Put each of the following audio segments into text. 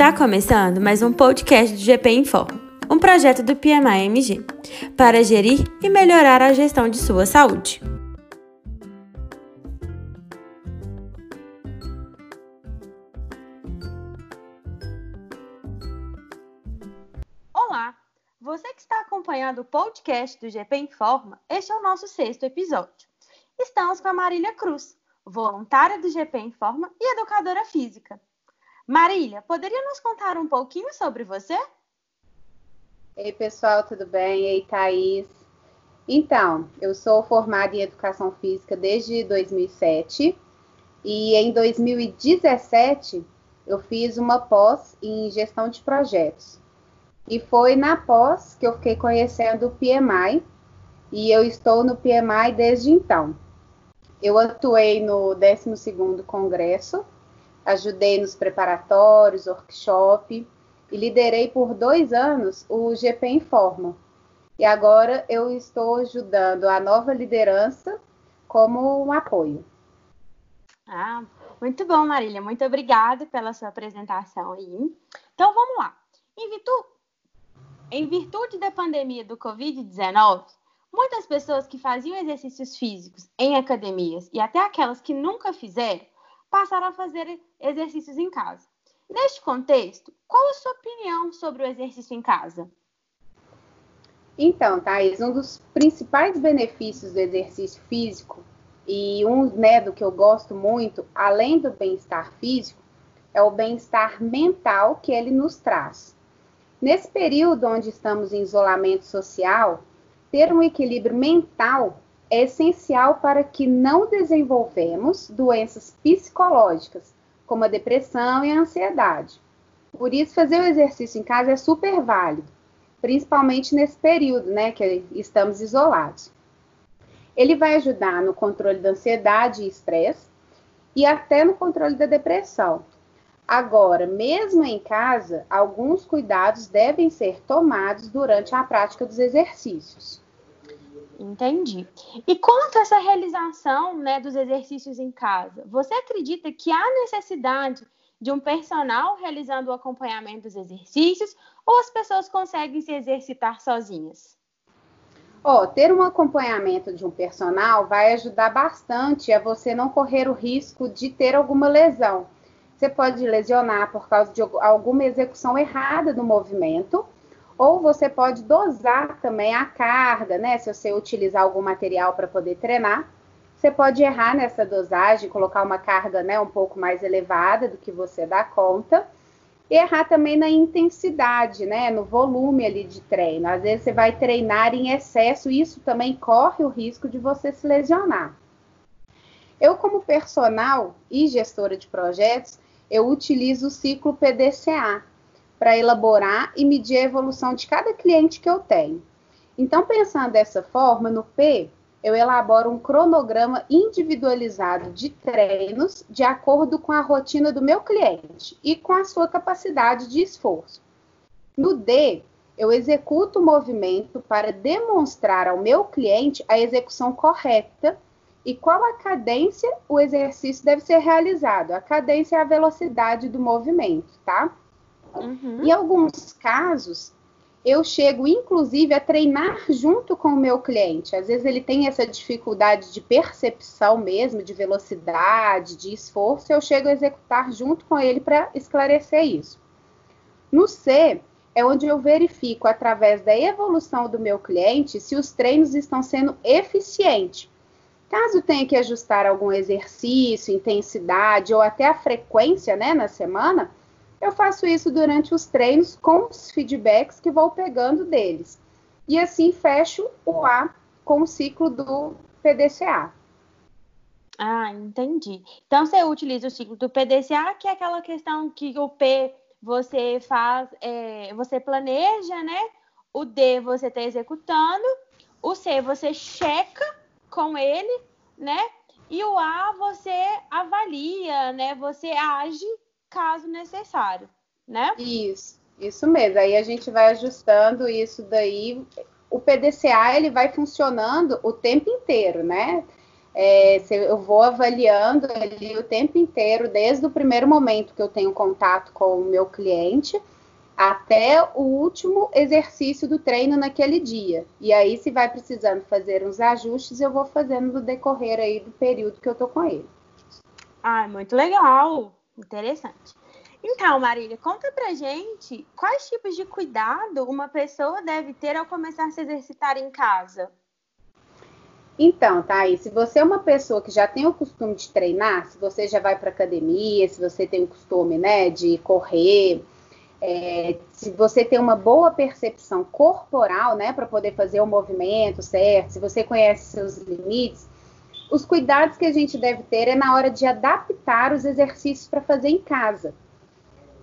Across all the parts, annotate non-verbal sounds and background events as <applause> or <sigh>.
Está começando mais um podcast do GP Informa, um projeto do PMI-MG, para gerir e melhorar a gestão de sua saúde. Olá! Você que está acompanhando o podcast do GP Informa, este é o nosso sexto episódio. Estamos com a Marília Cruz, voluntária do GP Informa e educadora física. Marília, poderia nos contar um pouquinho sobre você? Ei, pessoal, tudo bem? Ei, Thaís. Então, eu sou formada em Educação Física desde 2007 e em 2017 eu fiz uma pós em Gestão de Projetos. E foi na pós que eu fiquei conhecendo o PMI e eu estou no PMI desde então. Eu atuei no 12º Congresso ajudei nos preparatórios, workshop e liderei por dois anos o GP Informa. E agora eu estou ajudando a nova liderança como um apoio. Ah, muito bom, Marília. Muito obrigada pela sua apresentação aí. Então vamos lá. Em virtude, em virtude da pandemia do Covid-19, muitas pessoas que faziam exercícios físicos em academias e até aquelas que nunca fizeram passaram a fazer exercícios em casa. Neste contexto, qual a sua opinião sobre o exercício em casa? Então, Thais, um dos principais benefícios do exercício físico, e um né, do que eu gosto muito, além do bem-estar físico, é o bem-estar mental que ele nos traz. Nesse período onde estamos em isolamento social, ter um equilíbrio mental é essencial para que não desenvolvemos doenças psicológicas, como a depressão e a ansiedade. Por isso, fazer o exercício em casa é super válido, principalmente nesse período, né, que estamos isolados. Ele vai ajudar no controle da ansiedade e estresse e até no controle da depressão. Agora, mesmo em casa, alguns cuidados devem ser tomados durante a prática dos exercícios. Entendi. E quanto a essa realização né, dos exercícios em casa, você acredita que há necessidade de um personal realizando o acompanhamento dos exercícios ou as pessoas conseguem se exercitar sozinhas? Oh, ter um acompanhamento de um personal vai ajudar bastante a você não correr o risco de ter alguma lesão. Você pode lesionar por causa de alguma execução errada do movimento ou você pode dosar também a carga, né? Se você utilizar algum material para poder treinar, você pode errar nessa dosagem, colocar uma carga né, um pouco mais elevada do que você dá conta. E errar também na intensidade, né? No volume ali de treino. Às vezes você vai treinar em excesso, e isso também corre o risco de você se lesionar. Eu, como personal e gestora de projetos, eu utilizo o ciclo PDCA, para elaborar e medir a evolução de cada cliente que eu tenho. Então, pensando dessa forma, no P, eu elaboro um cronograma individualizado de treinos de acordo com a rotina do meu cliente e com a sua capacidade de esforço. No D, eu executo o movimento para demonstrar ao meu cliente a execução correta e qual a cadência o exercício deve ser realizado. A cadência é a velocidade do movimento, tá? Uhum. Em alguns casos, eu chego inclusive a treinar junto com o meu cliente. Às vezes ele tem essa dificuldade de percepção mesmo, de velocidade, de esforço, eu chego a executar junto com ele para esclarecer isso. No C, é onde eu verifico através da evolução do meu cliente se os treinos estão sendo eficientes. Caso tenha que ajustar algum exercício, intensidade ou até a frequência né, na semana, eu faço isso durante os treinos com os feedbacks que vou pegando deles. E assim fecho o A com o ciclo do PDCA. Ah, entendi. Então você utiliza o ciclo do PDCA, que é aquela questão que o P você faz, é, você planeja, né? O D você está executando, o C você checa com ele, né? E o A você avalia, né? Você age caso necessário, né? Isso, isso mesmo. Aí a gente vai ajustando isso daí. O PDCA ele vai funcionando o tempo inteiro, né? É, eu vou avaliando ali o tempo inteiro, desde o primeiro momento que eu tenho contato com o meu cliente até o último exercício do treino naquele dia. E aí, se vai precisando fazer uns ajustes, eu vou fazendo no decorrer aí do período que eu tô com ele. Ah, muito legal, interessante. Então, Marília, conta pra gente quais tipos de cuidado uma pessoa deve ter ao começar a se exercitar em casa. Então, aí, se você é uma pessoa que já tem o costume de treinar, se você já vai para academia, se você tem o costume, né, de correr, é, se você tem uma boa percepção corporal, né, para poder fazer o movimento certo, se você conhece seus limites, os cuidados que a gente deve ter é na hora de adaptar os exercícios para fazer em casa.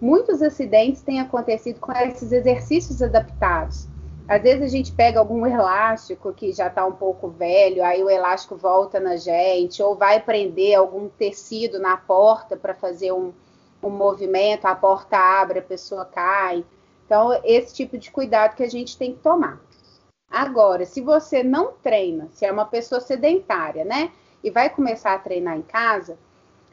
Muitos acidentes têm acontecido com esses exercícios adaptados. Às vezes a gente pega algum elástico que já está um pouco velho, aí o elástico volta na gente, ou vai prender algum tecido na porta para fazer um, um movimento, a porta abre, a pessoa cai. Então, esse tipo de cuidado que a gente tem que tomar. Agora, se você não treina, se é uma pessoa sedentária, né, e vai começar a treinar em casa,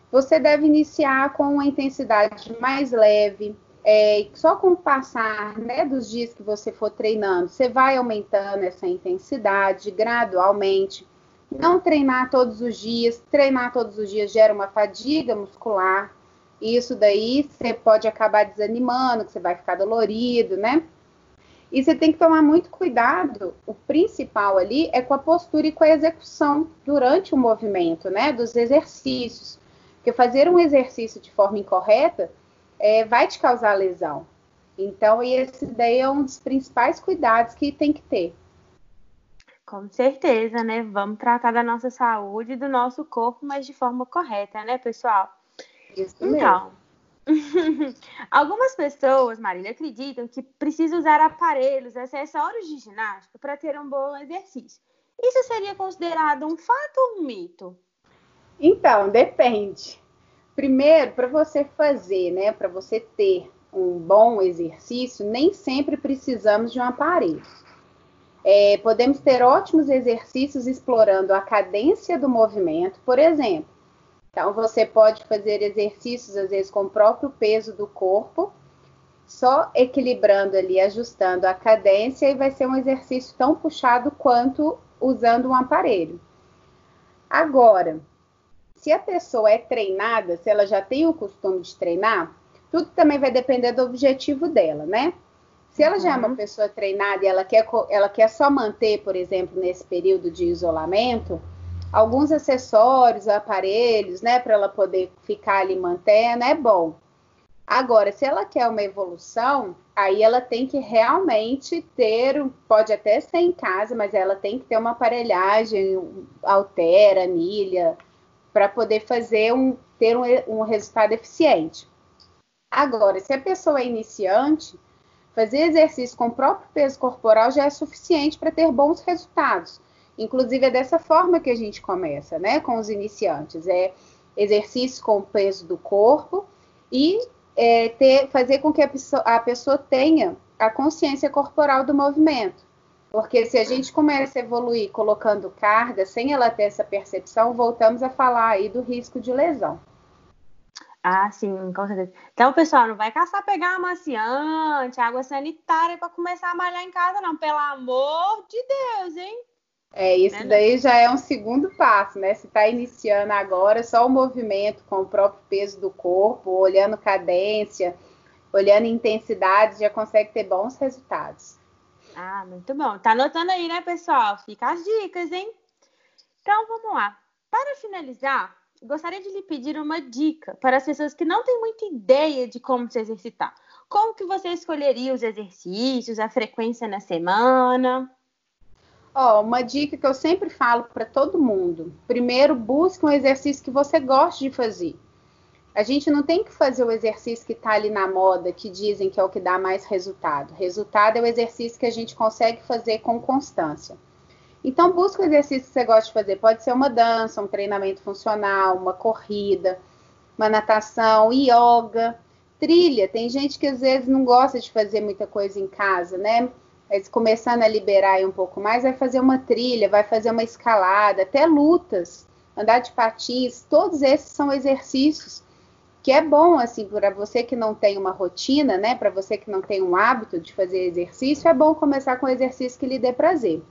você deve iniciar com uma intensidade mais leve. É, só com o passar né, dos dias que você for treinando, você vai aumentando essa intensidade gradualmente. Não treinar todos os dias, treinar todos os dias gera uma fadiga muscular, isso daí você pode acabar desanimando, que você vai ficar dolorido, né? E você tem que tomar muito cuidado. O principal ali é com a postura e com a execução durante o movimento, né? Dos exercícios. Porque fazer um exercício de forma incorreta é, vai te causar lesão. Então, esse daí é um dos principais cuidados que tem que ter. Com certeza, né? Vamos tratar da nossa saúde e do nosso corpo, mas de forma correta, né, pessoal? Isso então, <laughs> algumas pessoas, Marília, acreditam que precisa usar aparelhos, acessórios de ginástica para ter um bom exercício. Isso seria considerado um fato ou um mito? Então, depende. Primeiro, para você fazer, né, para você ter um bom exercício, nem sempre precisamos de um aparelho. É, podemos ter ótimos exercícios explorando a cadência do movimento, por exemplo, então, você pode fazer exercícios, às vezes, com o próprio peso do corpo, só equilibrando ali, ajustando a cadência, e vai ser um exercício tão puxado quanto usando um aparelho. Agora, se a pessoa é treinada, se ela já tem o costume de treinar, tudo também vai depender do objetivo dela, né? Se ela já é uma uhum. pessoa treinada e ela quer, ela quer só manter, por exemplo, nesse período de isolamento, alguns acessórios, aparelhos, né, para ela poder ficar ali mantendo, é bom. Agora, se ela quer uma evolução, aí ela tem que realmente ter, pode até ser em casa, mas ela tem que ter uma aparelhagem, altera, anilha, para poder fazer um, ter um, um resultado eficiente. Agora, se a pessoa é iniciante, fazer exercício com o próprio peso corporal já é suficiente para ter bons resultados. Inclusive, é dessa forma que a gente começa, né, com os iniciantes. É exercício com o peso do corpo e é, ter, fazer com que a pessoa, a pessoa tenha a consciência corporal do movimento. Porque se a gente começa a evoluir colocando carga sem ela ter essa percepção, voltamos a falar aí do risco de lesão. Ah, sim, com certeza. Então, pessoal, não vai caçar pegar amaciante, água sanitária para começar a malhar em casa, não. Pelo amor de Deus, hein? É, isso né, né? daí já é um segundo passo, né? Se está iniciando agora, só o movimento com o próprio peso do corpo, olhando cadência, olhando intensidade, já consegue ter bons resultados. Ah, muito bom. Tá anotando aí, né, pessoal? Fica as dicas, hein? Então, vamos lá. Para finalizar, gostaria de lhe pedir uma dica para as pessoas que não têm muita ideia de como se exercitar. Como que você escolheria os exercícios, a frequência na semana? Ó, uma dica que eu sempre falo para todo mundo: primeiro, busque um exercício que você goste de fazer. A gente não tem que fazer o exercício que está ali na moda, que dizem que é o que dá mais resultado. Resultado é o exercício que a gente consegue fazer com constância. Então, busque o exercício que você gosta de fazer. Pode ser uma dança, um treinamento funcional, uma corrida, uma natação, yoga, trilha. Tem gente que às vezes não gosta de fazer muita coisa em casa, né? Mas começando a liberar um pouco mais, vai fazer uma trilha, vai fazer uma escalada, até lutas. andar de patins, todos esses são exercícios que é bom assim para você que não tem uma rotina, né? Para você que não tem um hábito de fazer exercício, é bom começar com exercício que lhe dê prazer.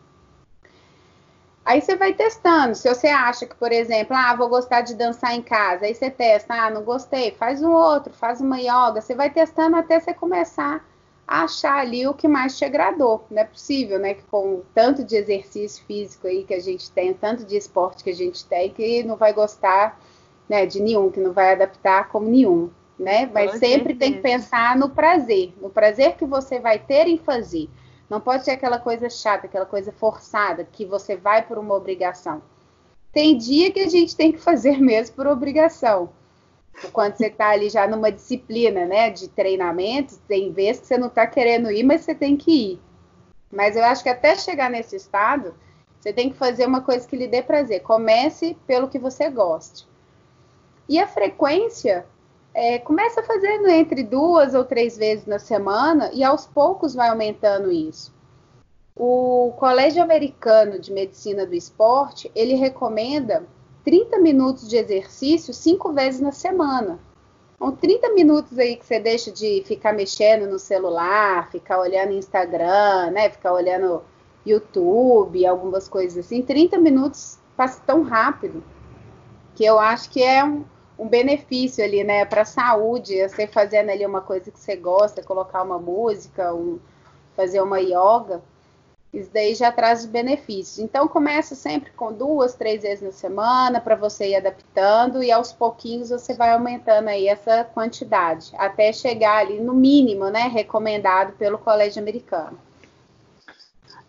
Aí você vai testando. Se você acha que, por exemplo, ah, vou gostar de dançar em casa, aí você testa, ah, não gostei, faz um outro, faz uma yoga. Você vai testando até você começar achar ali o que mais te agradou. Não é possível, né? Que com tanto de exercício físico aí que a gente tem, tanto de esporte que a gente tem, que não vai gostar né, de nenhum, que não vai adaptar como nenhum. Né? Mas com sempre certeza. tem que pensar no prazer, no prazer que você vai ter em fazer. Não pode ser aquela coisa chata, aquela coisa forçada, que você vai por uma obrigação. Tem dia que a gente tem que fazer <laughs> mesmo por obrigação. Quando você está ali já numa disciplina, né, de treinamento, tem vezes que você não está querendo ir, mas você tem que ir. Mas eu acho que até chegar nesse estado, você tem que fazer uma coisa que lhe dê prazer. Comece pelo que você goste. E a frequência é, começa fazendo entre duas ou três vezes na semana e aos poucos vai aumentando isso. O Colégio Americano de Medicina do Esporte, ele recomenda 30 minutos de exercício cinco vezes na semana. Então, 30 minutos aí que você deixa de ficar mexendo no celular, ficar olhando Instagram, né? Ficar olhando YouTube, algumas coisas assim. 30 minutos passa tão rápido que eu acho que é um, um benefício ali, né, para a saúde, você fazendo ali uma coisa que você gosta, colocar uma música, um, fazer uma yoga, isso daí já traz benefícios. Então começa sempre com duas, três vezes na semana para você ir adaptando e aos pouquinhos você vai aumentando aí essa quantidade até chegar ali no mínimo, né, recomendado pelo Colégio Americano.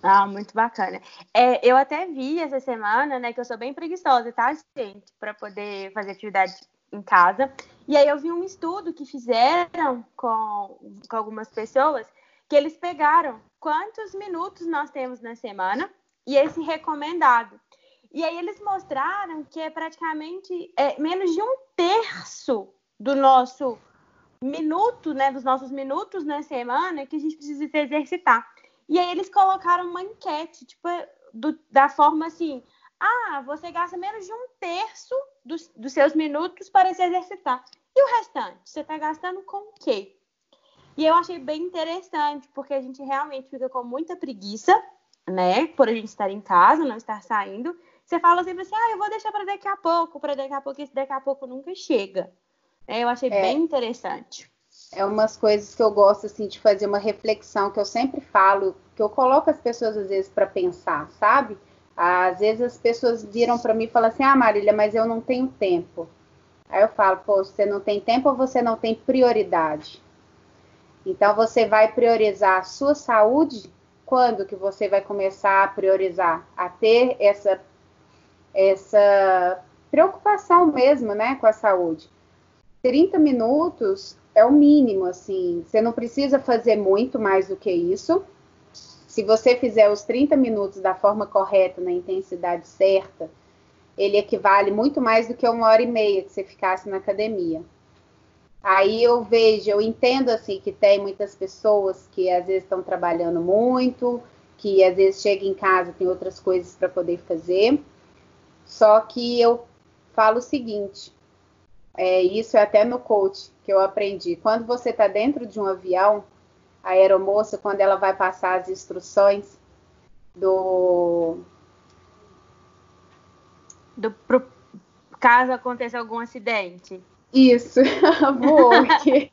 Ah, muito bacana. É, eu até vi essa semana, né, que eu sou bem preguiçosa, tá, gente, para poder fazer atividade em casa. E aí eu vi um estudo que fizeram com, com algumas pessoas que eles pegaram quantos minutos nós temos na semana e esse recomendado. E aí eles mostraram que é praticamente é, menos de um terço do nosso minuto, né, dos nossos minutos na semana que a gente precisa se exercitar. E aí eles colocaram uma enquete, tipo, do, da forma assim, ah, você gasta menos de um terço dos, dos seus minutos para se exercitar. E o restante? Você está gastando com o quê? E eu achei bem interessante, porque a gente realmente fica com muita preguiça, né? Por a gente estar em casa, não estar saindo. Você fala sempre assim, ah, eu vou deixar para daqui a pouco, para daqui a pouco, esse daqui a pouco nunca chega. É, eu achei é, bem interessante. É umas coisas que eu gosto, assim, de fazer uma reflexão, que eu sempre falo, que eu coloco as pessoas, às vezes, para pensar, sabe? Às vezes as pessoas viram para mim e falam assim: Ah, Marília, mas eu não tenho tempo. Aí eu falo: Pô, você não tem tempo ou você não tem prioridade? Então você vai priorizar a sua saúde quando que você vai começar a priorizar, a ter essa essa preocupação mesmo, né, com a saúde. 30 minutos é o mínimo, assim. Você não precisa fazer muito mais do que isso. Se você fizer os 30 minutos da forma correta, na intensidade certa, ele equivale muito mais do que uma hora e meia que você ficasse na academia. Aí eu vejo, eu entendo assim que tem muitas pessoas que às vezes estão trabalhando muito, que às vezes chega em casa tem outras coisas para poder fazer. Só que eu falo o seguinte, é, isso é até no coach que eu aprendi. Quando você está dentro de um avião, a aeromoça, quando ela vai passar as instruções do. do pro, caso aconteça algum acidente. Isso, <laughs> boa.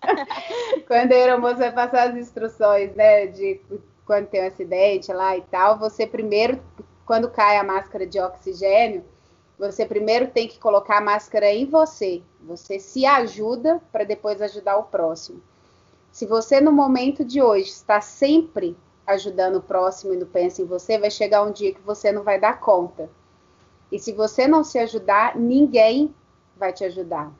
<laughs> quando a aeromoça vai passar as instruções, né, de quando tem um acidente lá e tal, você primeiro, quando cai a máscara de oxigênio, você primeiro tem que colocar a máscara em você. Você se ajuda para depois ajudar o próximo. Se você no momento de hoje está sempre ajudando o próximo e não pensa em você, vai chegar um dia que você não vai dar conta. E se você não se ajudar, ninguém vai te ajudar.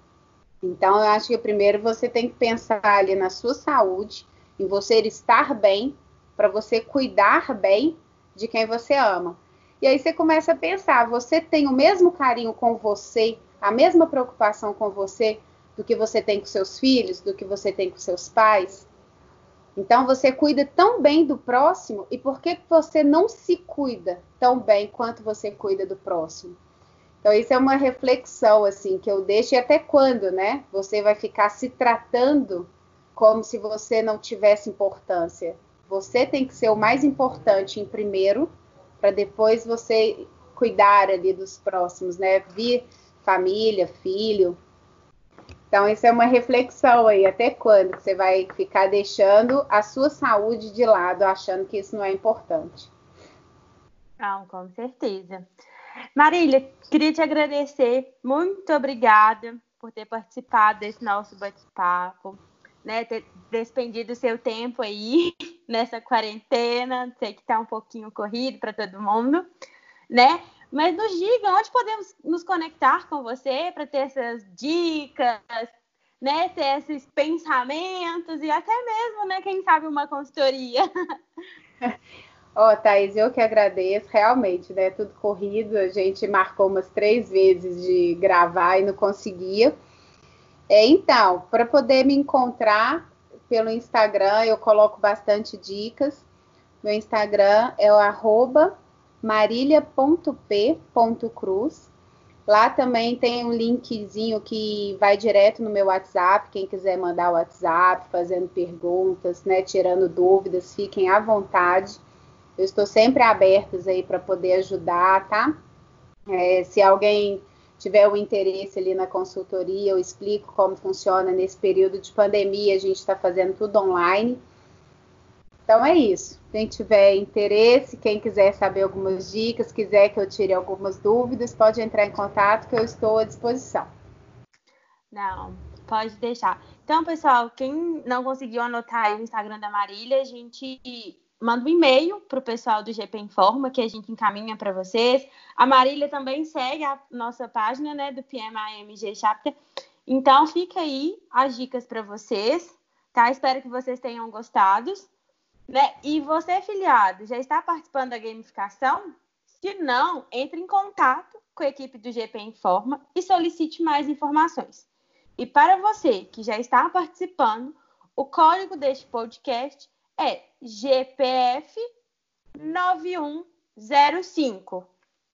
Então, eu acho que primeiro você tem que pensar ali na sua saúde, em você estar bem, para você cuidar bem de quem você ama. E aí você começa a pensar, você tem o mesmo carinho com você, a mesma preocupação com você do que você tem com seus filhos, do que você tem com seus pais. Então você cuida tão bem do próximo e por que você não se cuida tão bem quanto você cuida do próximo? Então, isso é uma reflexão, assim, que eu deixo e até quando, né? Você vai ficar se tratando como se você não tivesse importância. Você tem que ser o mais importante em primeiro, para depois você cuidar ali dos próximos, né? Vir família, filho. Então, isso é uma reflexão aí. Até quando você vai ficar deixando a sua saúde de lado, achando que isso não é importante? Não, com certeza. Marília, queria te agradecer. Muito obrigada por ter participado desse nosso bate-papo, né? Ter despendido seu tempo aí <laughs> nessa quarentena. Sei que está um pouquinho corrido para todo mundo, né? Mas nos diga onde podemos nos conectar com você para ter essas dicas, né? Ter esses pensamentos e até mesmo, né? Quem sabe uma consultoria. <laughs> Ó, oh, Thaís, eu que agradeço, realmente, né? Tudo corrido, a gente marcou umas três vezes de gravar e não conseguia. É, então, para poder me encontrar pelo Instagram, eu coloco bastante dicas. Meu Instagram é o arroba marilia.p.cruz. Lá também tem um linkzinho que vai direto no meu WhatsApp. Quem quiser mandar o WhatsApp, fazendo perguntas, né, tirando dúvidas, fiquem à vontade. Eu estou sempre aberta aí para poder ajudar, tá? É, se alguém tiver o interesse ali na consultoria, eu explico como funciona nesse período de pandemia. A gente está fazendo tudo online. Então é isso. Quem tiver interesse, quem quiser saber algumas dicas, quiser que eu tire algumas dúvidas, pode entrar em contato que eu estou à disposição. Não, pode deixar. Então, pessoal, quem não conseguiu anotar o Instagram da Marília, a gente manda um e-mail para o pessoal do GP Informa, que a gente encaminha para vocês. A Marília também segue a nossa página né, do PMAMG Chapter. Então, fica aí as dicas para vocês, tá? Espero que vocês tenham gostado. Né? E você, filiado, já está participando da gamificação? Se não, entre em contato com a equipe do GP Informa e solicite mais informações. E para você que já está participando, o código deste podcast é GPF 9105.